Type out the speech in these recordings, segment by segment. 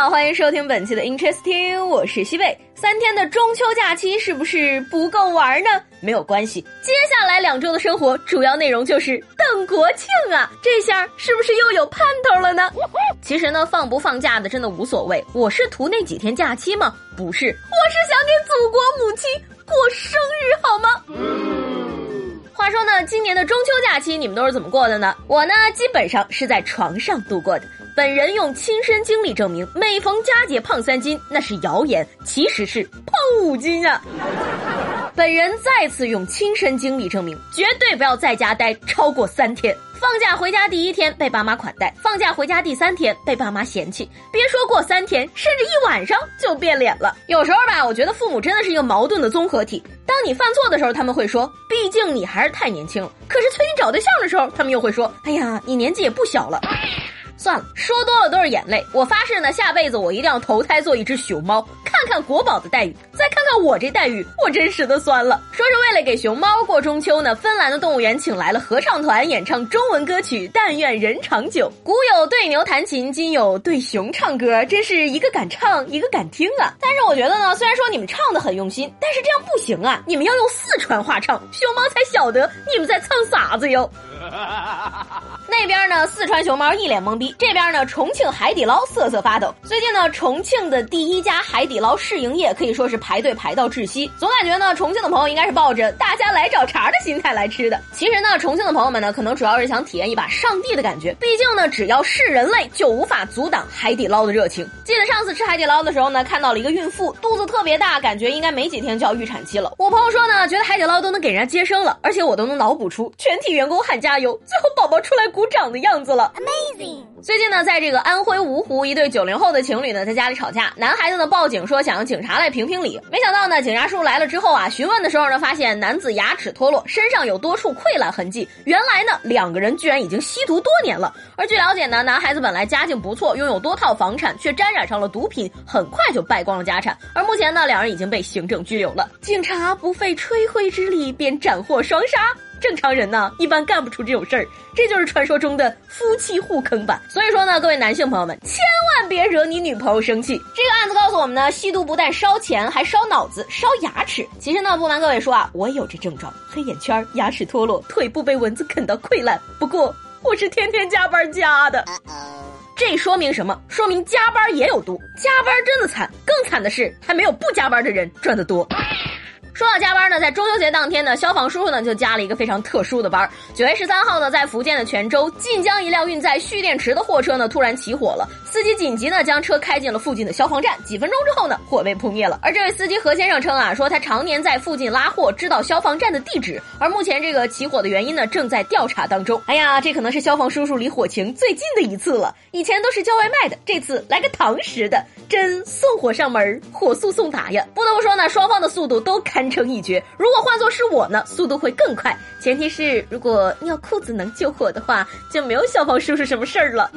好，欢迎收听本期的 Interesting，我是西贝。三天的中秋假期是不是不够玩呢？没有关系，接下来两周的生活主要内容就是等国庆啊！这下是不是又有盼头了呢？其实呢，放不放假的真的无所谓，我是图那几天假期吗？不是，我是想给祖国母亲过生日，好吗？话说呢，今年的中秋假期你们都是怎么过的呢？我呢，基本上是在床上度过的。本人用亲身经历证明，每逢佳节胖三斤那是谣言，其实是胖五斤啊！本人再次用亲身经历证明，绝对不要在家待超过三天。放假回家第一天被爸妈款待，放假回家第三天被爸妈嫌弃，别说过三天，甚至一晚上就变脸了。有时候吧，我觉得父母真的是一个矛盾的综合体。当你犯错的时候，他们会说：“毕竟你还是太年轻了。”可是催你找对象的时候，他们又会说：“哎呀，你年纪也不小了。”算了，说多了都是眼泪。我发誓呢，下辈子我一定要投胎做一只熊猫，看看国宝的待遇，再看看我这待遇，我真实的酸了。说是为了给熊猫过中秋呢，芬兰的动物园请来了合唱团演唱中文歌曲《但愿人长久》。古有对牛弹琴，今有对熊唱歌，真是一个敢唱，一个敢听啊！但是我觉得呢，虽然说你们唱的很用心，但是这样不行啊，你们要用四川话唱，熊猫才晓得你们在唱啥子哟。那边呢，四川熊猫一脸懵逼；这边呢，重庆海底捞瑟瑟发抖。最近呢，重庆的第一家海底捞试营业，可以说是排队排到窒息。总感觉呢，重庆的朋友应该是抱着大家来找茬的心态来吃的。其实呢，重庆的朋友们呢，可能主要是想体验一把上帝的感觉。毕竟呢，只要是人类，就无法阻挡海底捞的热情。记得上次吃海底捞的时候呢，看到了一个孕妇，肚子特别大，感觉应该没几天就要预产期了。我朋友说呢，觉得海底捞都能给人家接生了，而且我都能脑补出全体员工喊加油，最后宝宝出来鼓掌的样子了。Amazing！最近呢，在这个安徽芜湖，一对九零后的情侣呢，在家里吵架，男孩子呢报警说想让警察来评评理，没想到呢，警察叔来了之后啊，询问的时候呢，发现男子牙齿脱落，身上有多处溃烂痕迹，原来呢，两个人居然已经吸毒多年了。而据了解呢，男孩子本来家境不错，拥有多套房产，却沾染上了毒品，很快就败光了家产。而目前呢，两人已经被行政拘留了。警察不费吹灰之力便斩获双杀。正常人呢，一般干不出这种事儿，这就是传说中的夫妻互坑吧。所以说呢，各位男性朋友们，千万别惹你女朋友生气。这个案子告诉我们呢，吸毒不但烧钱，还烧脑子、烧牙齿。其实呢，不瞒各位说啊，我有这症状：黑眼圈、牙齿脱落、腿部被蚊子啃到溃烂。不过我是天天加班加的。这说明什么？说明加班也有毒，加班真的惨。更惨的是，还没有不加班的人赚得多。说到加班呢，在中秋节当天呢，消防叔叔呢就加了一个非常特殊的班。九月十三号呢，在福建的泉州，晋江一辆运载蓄电池的货车呢突然起火了，司机紧急呢将车开进了附近的消防站。几分钟之后呢，火被扑灭了。而这位司机何先生称啊，说他常年在附近拉货，知道消防站的地址。而目前这个起火的原因呢，正在调查当中。哎呀，这可能是消防叔叔离火情最近的一次了。以前都是叫外卖的，这次来个堂食的，真送火上门，火速送达呀！不得不说呢，双方的速度都堪称一绝。如果换作是我呢，速度会更快。前提是如果尿裤子能救火的话，就没有消防叔叔什么事儿了。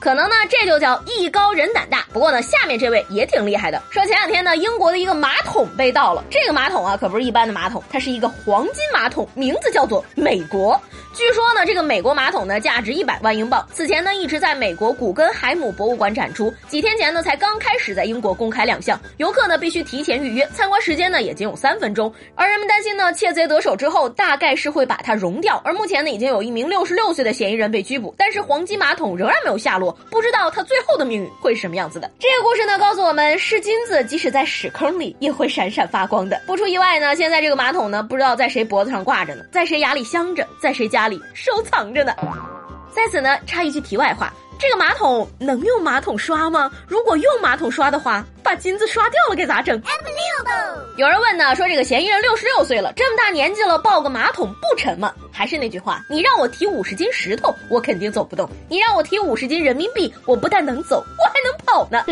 可能呢，这就叫艺高人胆大。不过呢，下面这位也挺厉害的。说前两天呢，英国的一个马桶被盗了。这个马桶啊，可不是一般的马桶，它是一个黄金马桶，名字叫做美国。据说呢，这个美国马桶呢价值一百万英镑，此前呢一直在美国古根海姆博物馆展出，几天前呢才刚开始在英国公开亮相，游客呢必须提前预约，参观时间呢也仅有三分钟。而人们担心呢，窃贼得手之后大概是会把它融掉，而目前呢已经有一名六十六岁的嫌疑人被拘捕，但是黄金马桶仍然没有下落，不知道他最后的命运会是什么样子的。这个故事呢告诉我们，是金子即使在屎坑里也会闪闪发光的。不出意外呢，现在这个马桶呢不知道在谁脖子上挂着呢，在谁牙里镶着，在谁家。家里收藏着呢。在此呢，插一句题外话：这个马桶能用马桶刷吗？如果用马桶刷的话，把金子刷掉了该咋整？有人问呢，说这个嫌疑人六十六岁了，这么大年纪了，抱个马桶不沉吗？还是那句话，你让我提五十斤石头，我肯定走不动；你让我提五十斤人民币，我不但能走，我还能跑呢。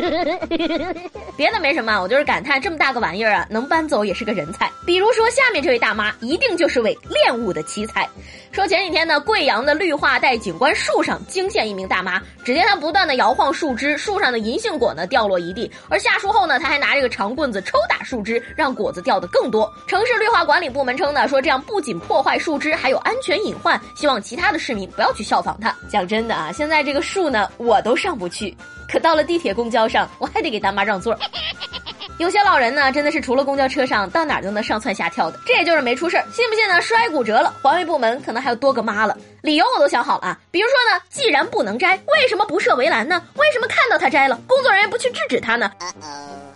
别的没什么，我就是感叹这么大个玩意儿啊，能搬走也是个人才。比如说下面这位大妈，一定就是位练武的奇才。说前几天呢，贵阳的绿化带景观树上惊现一名大妈，只见她不断的摇晃树枝，树上的银杏果呢掉落一地，而下树后呢，她还拿这个长棍子抽打树枝，让果子掉的更多。城市绿化管理部门称呢，说这样不仅破坏树枝，还有安全隐患，希望其他的市民不要去效仿她。讲真的啊，现在这个树呢，我都上不去，可到了地铁、公交上，我还得给大妈让座。有些老人呢，真的是除了公交车上，到哪儿都能上蹿下跳的。这也就是没出事儿，信不信呢？摔骨折了，环卫部门可能还有多个妈了。理由我都想好了啊，比如说呢，既然不能摘，为什么不设围栏呢？为什么看到他摘了，工作人员不去制止他呢？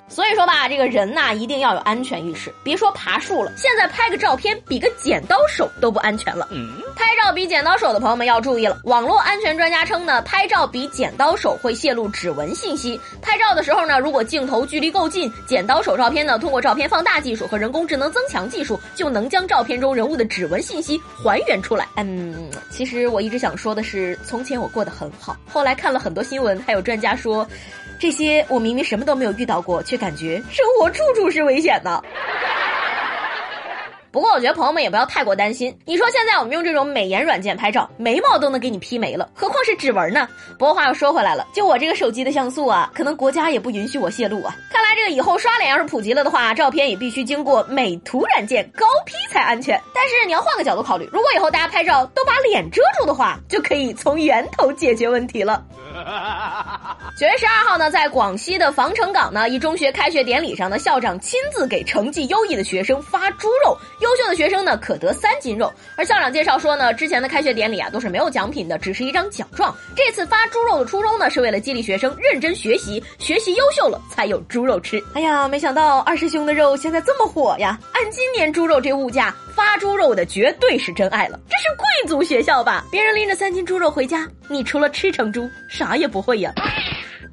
所以说吧，这个人呐，一定要有安全意识。别说爬树了，现在拍个照片比个剪刀手都不安全了。拍照比剪刀手的朋友们要注意了。网络安全专家称呢，拍照比剪刀手会泄露指纹信息。拍照的时候呢，如果镜头距离够近，剪刀手照片呢，通过照片放大技术和人工智能增强技术，就能将照片中人物的指纹信息还原出来。嗯，其实我一直想说的是，从前我过得很好，后来看了很多新闻，还有专家说。这些我明明什么都没有遇到过，却感觉生活处处是危险的。不过我觉得朋友们也不要太过担心。你说现在我们用这种美颜软件拍照，眉毛都能给你 P 没了，何况是指纹呢？不过话又说回来了，就我这个手机的像素啊，可能国家也不允许我泄露啊。看来这个以后刷脸要是普及了的话，照片也必须经过美图软件高 P 才安全。但是你要换个角度考虑，如果以后大家拍照都把脸遮住的话，就可以从源头解决问题了。九月十二号呢，在广西的防城港呢，一中学开学典礼上呢，校长亲自给成绩优异的学生发猪肉。优秀的学生呢，可得三斤肉。而校长介绍说呢，之前的开学典礼啊，都是没有奖品的，只是一张奖状。这次发猪肉的初衷呢，是为了激励学生认真学习，学习优秀了才有猪肉吃。哎呀，没想到二师兄的肉现在这么火呀！按今年猪肉这物价，发猪肉的绝对是真爱了。这是贵族学校吧？别人拎着三斤猪肉回家，你除了吃成猪，啥也不会呀。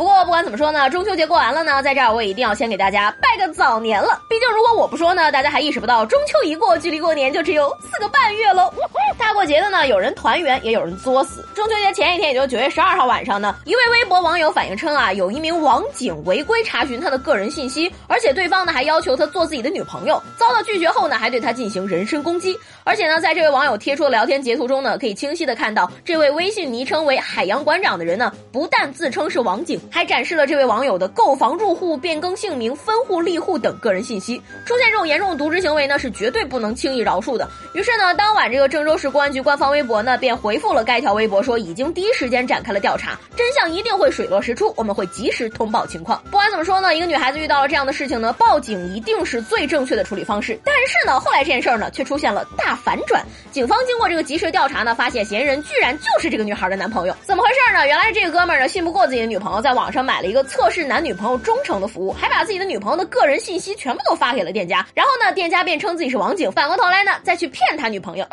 不过不管怎么说呢，中秋节过完了呢，在这儿我也一定要先给大家拜个早年了。毕竟如果我不说呢，大家还意识不到中秋一过，距离过年就只有四个半月喽。大过节的呢，有人团圆，也有人作死。中秋节前一天，也就九月十二号晚上呢，一位微博网友反映称啊，有一名网警违规查询他的个人信息，而且对方呢还要求他做自己的女朋友，遭到拒绝后呢，还对他进行人身攻击。而且呢，在这位网友贴出的聊天截图中呢，可以清晰的看到，这位微信昵称为海洋馆长的人呢，不但自称是网警。还展示了这位网友的购房、入户、变更姓名、分户、立户等个人信息。出现这种严重渎职行为呢，是绝对不能轻易饶恕的。于是呢，当晚这个郑州市公安局官方微博呢，便回复了该条微博，说已经第一时间展开了调查，真相一定会水落石出，我们会及时通报情况。不管怎么说呢，一个女孩子遇到了这样的事情呢，报警一定是最正确的处理方式。但是呢，后来这件事儿呢，却出现了大反转。警方经过这个及时调查呢，发现嫌疑人居然就是这个女孩的男朋友。怎么回事呢？原来这个哥们儿呢，信不过自己的女朋友，在。网上买了一个测试男女朋友忠诚的服务，还把自己的女朋友的个人信息全部都发给了店家，然后呢，店家便称自己是网警，反过头来呢，再去骗他女朋友。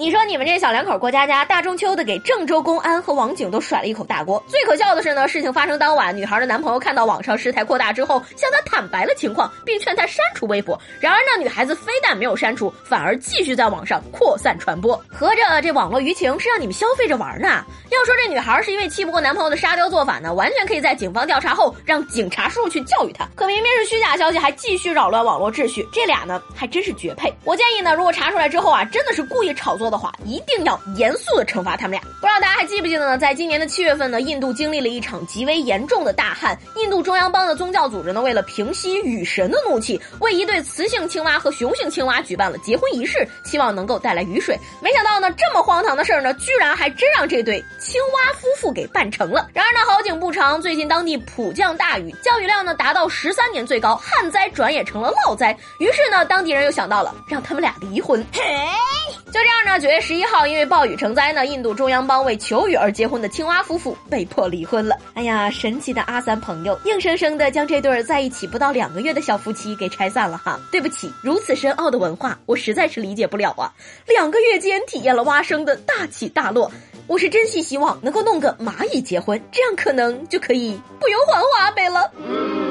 你说你们这小两口过家家，大中秋的给郑州公安和网警都甩了一口大锅。最可笑的是呢，事情发生当晚，女孩的男朋友看到网上事态扩大之后，向她坦白了情况，并劝她删除微博。然而呢，女孩子非但没有删除，反而继续在网上扩散传播。合着这网络舆情是让你们消费着玩呢？要说这女孩是因为气不过男朋友的沙雕做法呢，完全可以在警方调查后让警察叔叔去教育她。可明明是虚假消息，还继续扰乱网络秩序，这俩呢还真是绝配。我建议呢，如果查出来之后啊，真的是故意炒作。的话，一定要严肃的惩罚他们俩。不知道大家还记不记得呢？在今年的七月份呢，印度经历了一场极为严重的大旱。印度中央邦的宗教组织呢，为了平息雨神的怒气，为一对雌性青蛙和雄性青蛙举办了结婚仪式，希望能够带来雨水。没想到呢，这么荒唐的事儿呢，居然还真让这对青蛙夫妇给办成了。然而呢，好景不长，最近当地普降大雨，降雨量呢达到十三年最高，旱灾转眼成了涝灾。于是呢，当地人又想到了让他们俩离婚。嘿，就这样呢。九月十一号，因为暴雨成灾呢，印度中央邦为求雨而结婚的青蛙夫妇被迫离婚了。哎呀，神奇的阿三朋友，硬生生的将这对在一起不到两个月的小夫妻给拆散了哈。对不起，如此深奥的文化，我实在是理解不了啊。两个月间体验了蛙生的大起大落，我是真心希望能够弄个蚂蚁结婚，这样可能就可以不用还花呗了。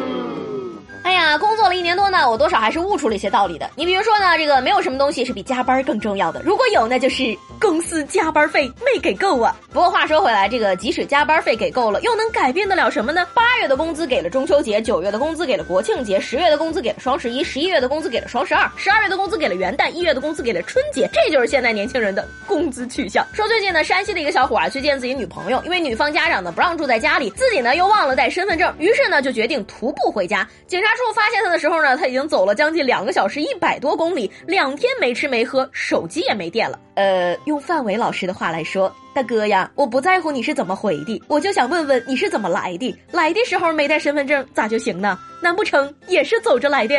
哎呀，工作了一年多呢，我多少还是悟出了一些道理的。你比如说呢，这个没有什么东西是比加班更重要的，如果有，那就是公司加班费没给够啊。不过话说回来，这个即使加班费给够了，又能改变得了什么呢？八月的工资给了中秋节，九月的工资给了国庆节，十月的工资给了双十一，十一月的工资给了双十二，十二月的工资给了元旦，一月的工资给了春节。这就是现在年轻人的工资去向。说最近呢，山西的一个小伙啊去见自己女朋友，因为女方家长呢不让住在家里，自己呢又忘了带身份证，于是呢就决定徒步回家。警察叔叔发现他的时候呢，他已经走了将近两个小时，一百多公里，两天没吃没喝，手机也没电了。呃，用范伟老师的话来说，大哥呀，我不在乎你是怎么回的，我就想问问你是怎么来的。来的时候没带身份证咋就行呢？难不成也是走着来的？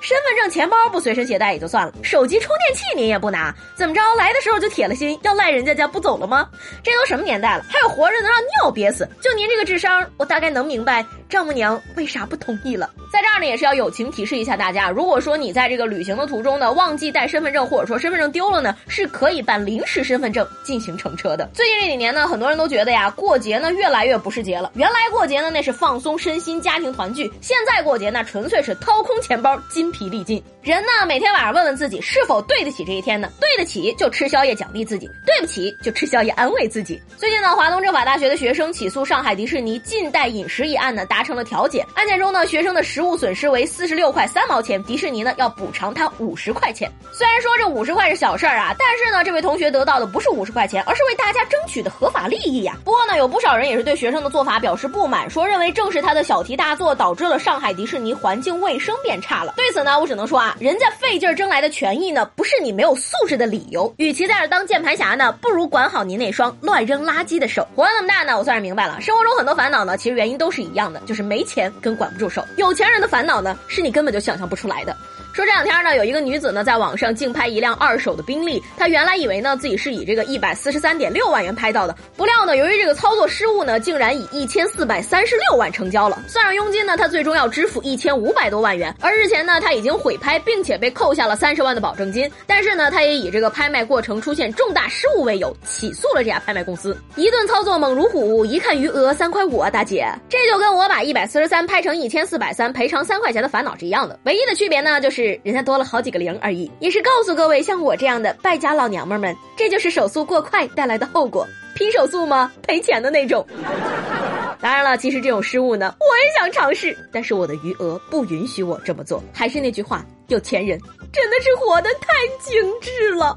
身份证、钱包不随身携带也就算了，手机充电器您也不拿，怎么着？来的时候就铁了心要赖人家家不走了吗？这都什么年代了，还有活着能让尿憋死？就您这个智商，我大概能明白丈母娘为啥不同意了。在这儿呢，也是要友情提示一下大家，如果说你在这个旅行的途中呢，忘记带身份证，或者说身份证丢了呢，是可以办临时身份证进行乘车的。最近这几年呢，很多人都觉得呀，过节呢越来越不是节了。原来过节呢那是放松身心、家庭团聚，现在过节那纯粹是掏空钱包、筋疲力尽。人呢，每天晚上问问自己是否对得起这一天呢？对得起就吃宵夜奖励自己，对不起就吃宵夜安慰自己。最近呢，华东政法大学的学生起诉上海迪士尼禁带饮食一案呢，达成了调解。案件中呢，学生的食物损失为四十六块三毛钱，迪士尼呢要补偿他五十块钱。虽然说这五十块是小事儿啊，但是呢，这位同学得到的不是五十块钱，而是为大家争取的合法利益呀。不过呢，有不少人也是对学生的做法表示不满，说认为正是他的小题大做导致了上海迪士尼环境卫生变差了。对此呢，我只能说啊，人家费劲儿争来的权益呢，不是你没有素质的理由。与其在这当键盘侠呢，不如管好您那双乱扔垃圾的手。活了那么大呢，我算是明白了，生活中很多烦恼呢，其实原因都是一样的，就是没钱跟管不住手。有钱人的烦恼呢，是你根本就想象不出来的。说这两天呢，有一个女子呢在网上竞拍一辆二手的宾利，她原来以为呢自己是以这个一百四十三点六万元拍到的，不料呢由于这个操作失误呢，竟然以一千四百三十六万成交了。算上佣金呢，她最终要支付一千五百多万元。而日前呢，她已经毁拍，并且被扣下了三十万的保证金。但是呢，她也以这个拍卖过程出现重大失误为由，起诉了这家拍卖公司。一顿操作猛如虎，一看余额三块五啊，大姐，这就跟我把一百四十三拍成一千四百三，赔偿三块钱的烦恼是一样的。唯一的区别呢，就是是人家多了好几个零而已。也是告诉各位像我这样的败家老娘们们，这就是手速过快带来的后果。拼手速吗？赔钱的那种。当然了，其实这种失误呢，我也想尝试，但是我的余额不允许我这么做。还是那句话，有钱人真的是活得太精致了。